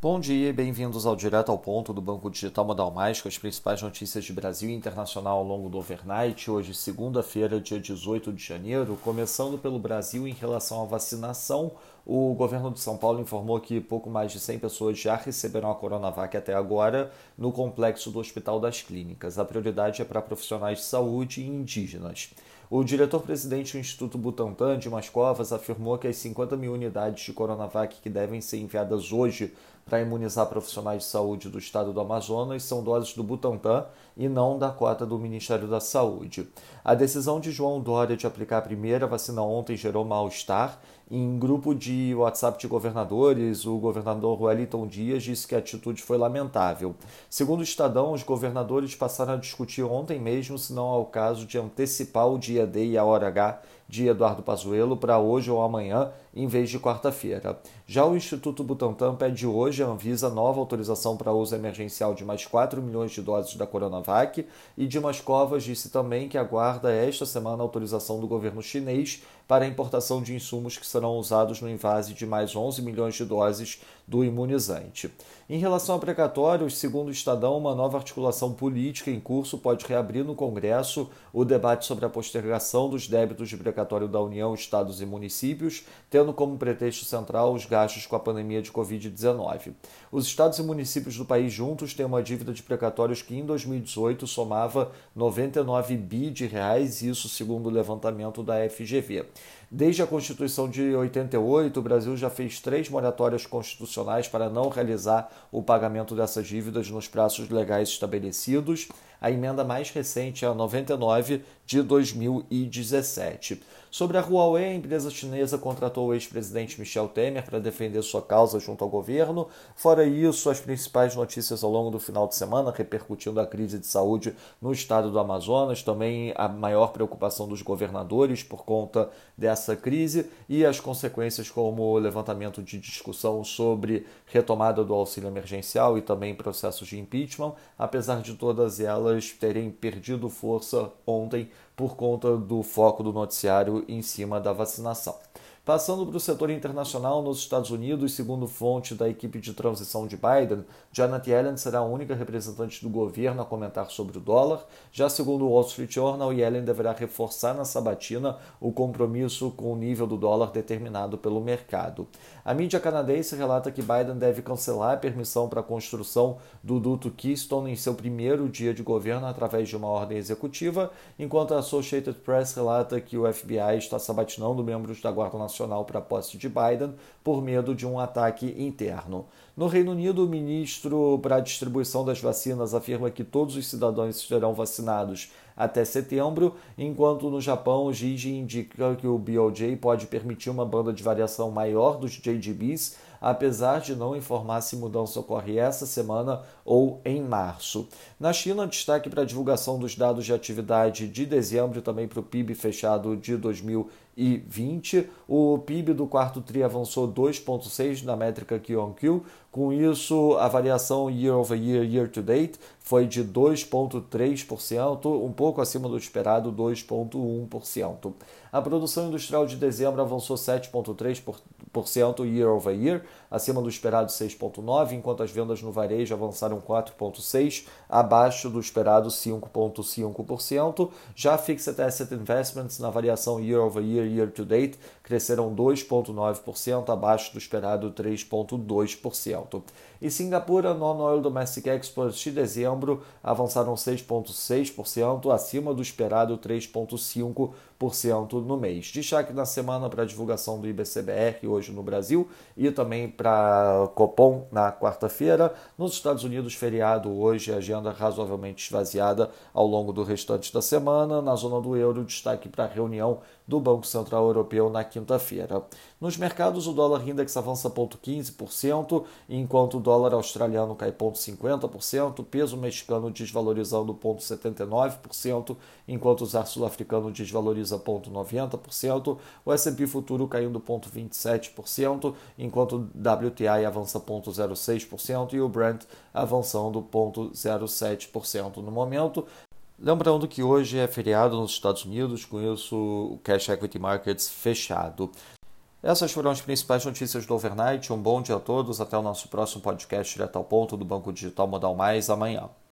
Bom dia e bem-vindos ao Direto ao Ponto do Banco Digital Modal Mais, com as principais notícias de Brasil e internacional ao longo do overnight. Hoje, segunda-feira, dia 18 de janeiro. Começando pelo Brasil em relação à vacinação, o governo de São Paulo informou que pouco mais de 100 pessoas já receberam a Coronavac até agora no complexo do Hospital das Clínicas. A prioridade é para profissionais de saúde e indígenas. O diretor-presidente do Instituto Butantan, Dimas Covas, afirmou que as 50 mil unidades de Coronavac que devem ser enviadas hoje para imunizar profissionais de saúde do estado do Amazonas são doses do Butantan e não da cota do Ministério da Saúde. A decisão de João Dória de aplicar a primeira vacina ontem gerou mal-estar. Em grupo de WhatsApp de governadores, o governador Wellington Dias disse que a atitude foi lamentável. Segundo o Estadão, os governadores passaram a discutir ontem mesmo se não é o caso de antecipar o dia D e a hora H de Eduardo Pazuello para hoje ou amanhã, em vez de quarta-feira. Já o Instituto Butantan pede hoje à Anvisa nova autorização para uso emergencial de mais 4 milhões de doses da Coronavac e Dimas Covas disse também que aguarda esta semana a autorização do governo chinês para a importação de insumos que serão usados no invase de mais 11 milhões de doses do imunizante. Em relação a precatórios, segundo o Estadão, uma nova articulação política em curso pode reabrir no Congresso o debate sobre a postergação dos débitos de precatório da União, estados e municípios, tendo como pretexto central os gastos com a pandemia de Covid-19. Os estados e municípios do país juntos têm uma dívida de precatórios que em 2018 somava 99 bi de reais, isso segundo o levantamento da FGV. Desde a Constituição de 88, o Brasil já fez três moratórias constitucionais para não realizar o pagamento dessas dívidas nos prazos legais estabelecidos. A emenda mais recente é a 99 de 2017. Sobre a Huawei, a empresa chinesa contratou o ex-presidente Michel Temer para defender sua causa junto ao governo. Fora isso, as principais notícias ao longo do final de semana repercutindo a crise de saúde no estado do Amazonas, também a maior preocupação dos governadores por conta dessa crise e as consequências como o levantamento de discussão sobre retomada do auxílio emergencial e também processos de impeachment, apesar de todas elas terem perdido força ontem por conta do foco do noticiário em cima da vacinação. Passando para o setor internacional, nos Estados Unidos, segundo fonte da equipe de transição de Biden, Janet Yellen será a única representante do governo a comentar sobre o dólar. Já segundo o Wall Street Journal, Yellen deverá reforçar na sabatina o compromisso com o nível do dólar determinado pelo mercado. A mídia canadense relata que Biden deve cancelar a permissão para a construção do duto Keystone em seu primeiro dia de governo através de uma ordem executiva, enquanto a Associated Press relata que o FBI está sabatinando membros da Guarda Nacional nacional para a posse de Biden por medo de um ataque interno. No Reino Unido, o ministro para a distribuição das vacinas afirma que todos os cidadãos serão vacinados até setembro, enquanto no Japão o Gigi indica que o BOJ pode permitir uma banda de variação maior dos JGBs, apesar de não informar se mudança ocorre essa semana ou em março. Na China, destaque para a divulgação dos dados de atividade de dezembro e também para o PIB fechado de 2020. O PIB do quarto TRI avançou 2,6 na métrica Q-on-Q, com isso, a variação year over year, year to date, foi de 2,3%, um pouco acima do esperado, 2,1%. A produção industrial de dezembro avançou 7,3% year over year, acima do esperado 6,9%, enquanto as vendas no varejo avançaram 4,6%, abaixo do esperado 5,5%. Já Fixed Asset Investments na variação year over year, year to date, cresceram 2,9%, abaixo do esperado 3,2%. E Singapura, Non-Oil Domestic Exports de dezembro avançaram 6,6%, acima do esperado 3,5% no mês. Destaque na semana para a divulgação do IBCBR hoje no Brasil e também para Copom na quarta-feira. Nos Estados Unidos, feriado hoje, agenda razoavelmente esvaziada ao longo do restante da semana. Na zona do euro, destaque para a reunião do Banco Central Europeu na quinta-feira. Nos mercados, o dólar index avança 0,15%, enquanto o dólar australiano cai 0,50%, o peso mexicano desvalorizando 0,79%, enquanto o zar sul-africano desvaloriza 0,90%, o S&P futuro caindo 0,27%, enquanto o WTI avança 0,06% e o Brent avançando 0,07% no momento. Lembrando que hoje é feriado nos Estados Unidos, com isso o Cash Equity Markets fechado. Essas foram as principais notícias do overnight. Um bom dia a todos. Até o nosso próximo podcast direto ao ponto do Banco Digital Modal Mais amanhã.